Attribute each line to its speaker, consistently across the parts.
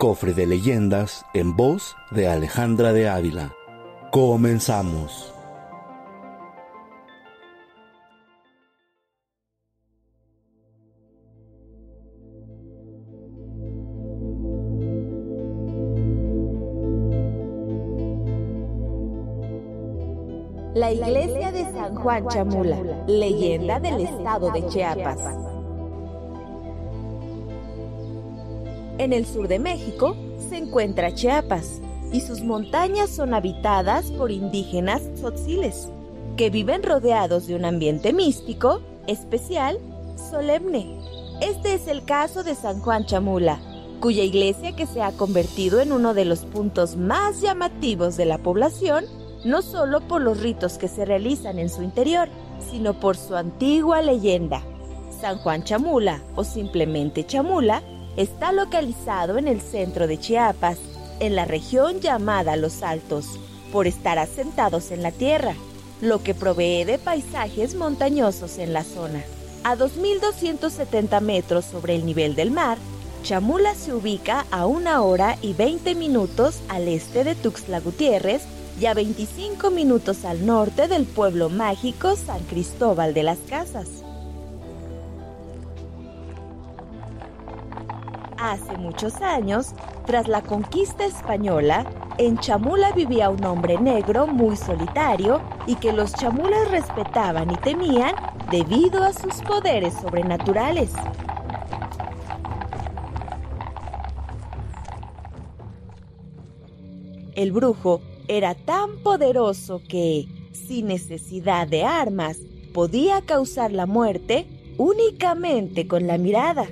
Speaker 1: Cofre de leyendas en voz de Alejandra de Ávila. Comenzamos.
Speaker 2: La iglesia de San Juan Chamula, leyenda del estado de Chiapas. En el sur de México se encuentra Chiapas y sus montañas son habitadas por indígenas tzotziles, que viven rodeados de un ambiente místico, especial, solemne. Este es el caso de San Juan Chamula, cuya iglesia que se ha convertido en uno de los puntos más llamativos de la población no solo por los ritos que se realizan en su interior, sino por su antigua leyenda. San Juan Chamula, o simplemente Chamula, está localizado en el centro de Chiapas, en la región llamada Los Altos, por estar asentados en la tierra, lo que provee de paisajes montañosos en la zona. A 2.270 metros sobre el nivel del mar, Chamula se ubica a una hora y 20 minutos al este de Tuxtla Gutiérrez y a 25 minutos al norte del pueblo mágico San Cristóbal de las Casas. Hace muchos años, tras la conquista española, en Chamula vivía un hombre negro muy solitario y que los chamulas respetaban y temían debido a sus poderes sobrenaturales. El brujo era tan poderoso que, sin necesidad de armas, podía causar la muerte únicamente con la mirada.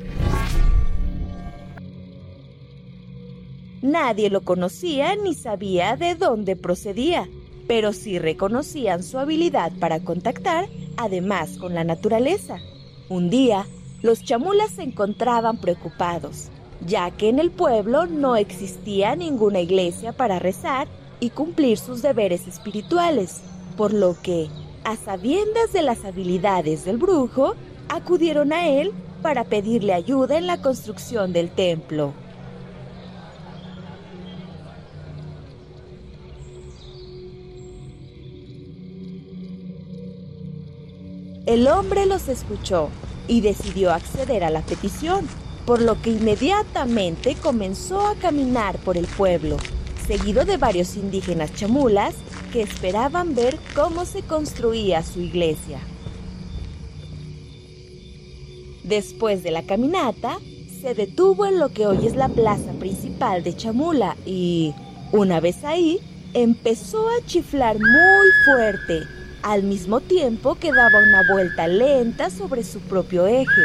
Speaker 2: Nadie lo conocía ni sabía de dónde procedía, pero sí reconocían su habilidad para contactar, además con la naturaleza. Un día, los chamulas se encontraban preocupados, ya que en el pueblo no existía ninguna iglesia para rezar y cumplir sus deberes espirituales, por lo que, a sabiendas de las habilidades del brujo, acudieron a él para pedirle ayuda en la construcción del templo. El hombre los escuchó y decidió acceder a la petición, por lo que inmediatamente comenzó a caminar por el pueblo, seguido de varios indígenas chamulas que esperaban ver cómo se construía su iglesia. Después de la caminata, se detuvo en lo que hoy es la plaza principal de Chamula y, una vez ahí, empezó a chiflar muy fuerte, al mismo tiempo que daba una vuelta lenta sobre su propio eje.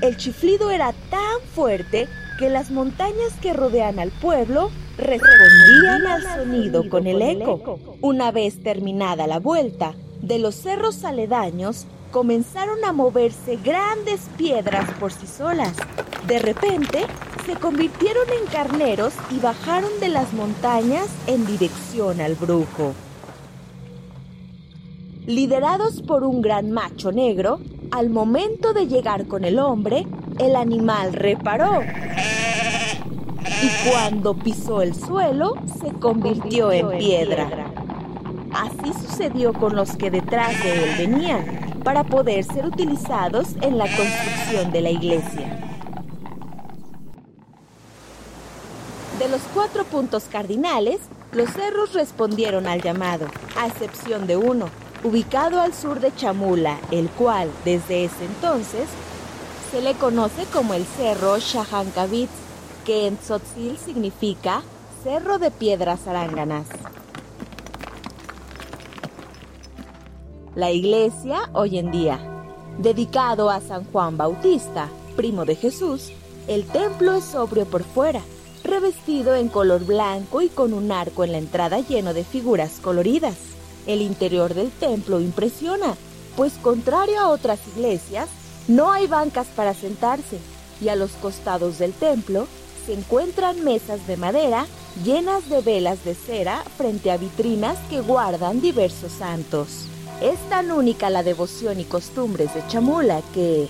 Speaker 2: El chiflido era tan fuerte que las montañas que rodean al pueblo respondían al sonido con el eco. Una vez terminada la vuelta, de los cerros aledaños comenzaron a moverse grandes piedras por sí solas. De repente, se convirtieron en carneros y bajaron de las montañas en dirección al brujo. Liderados por un gran macho negro, al momento de llegar con el hombre, el animal reparó y cuando pisó el suelo se convirtió en piedra. Así sucedió con los que detrás de él venían para poder ser utilizados en la construcción de la iglesia. De los cuatro puntos cardinales, los cerros respondieron al llamado, a excepción de uno, ubicado al sur de Chamula, el cual, desde ese entonces, se le conoce como el Cerro Shahankavitz que en tzotzil significa Cerro de Piedras Aránganas. La iglesia hoy en día, dedicado a San Juan Bautista, primo de Jesús, el templo es sobrio por fuera, revestido en color blanco y con un arco en la entrada lleno de figuras coloridas. El interior del templo impresiona, pues contrario a otras iglesias, no hay bancas para sentarse y a los costados del templo se encuentran mesas de madera llenas de velas de cera frente a vitrinas que guardan diversos santos. Es tan única la devoción y costumbres de Chamula que,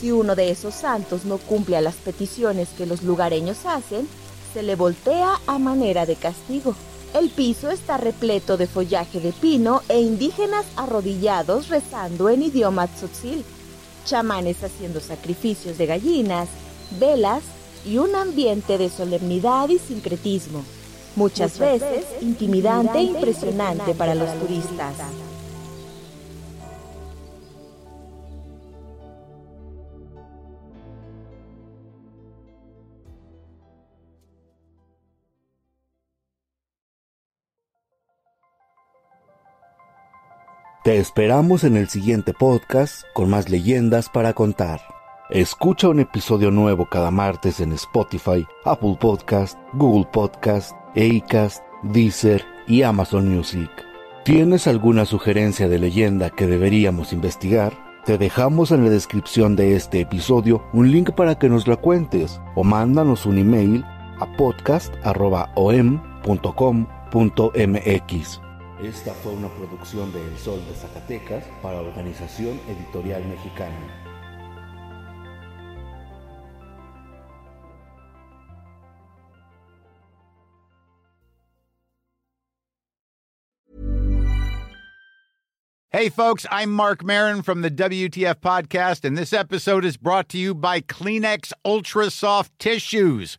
Speaker 2: si uno de esos santos no cumple a las peticiones que los lugareños hacen, se le voltea a manera de castigo. El piso está repleto de follaje de pino e indígenas arrodillados rezando en idioma tzotzil, chamanes haciendo sacrificios de gallinas, velas y un ambiente de solemnidad y sincretismo, muchas, veces, intimidante e impresionante para los turistas.
Speaker 1: Te esperamos en el siguiente podcast con más leyendas para contar. Escucha un episodio nuevo cada martes en Spotify, Apple Podcast, Google Podcast, Acast, Deezer y Amazon Music. ¿Tienes alguna sugerencia de leyenda que deberíamos investigar? Te dejamos en la descripción de este episodio un link para que nos la cuentes o mándanos un email a podcast.om.com.mx. Esta fue una producción de El Sol de Zacatecas para Organización Editorial Mexicana.
Speaker 3: Hey, folks, I'm Mark Marin from the WTF Podcast, and this episode is brought to you by Kleenex Ultra Soft Tissues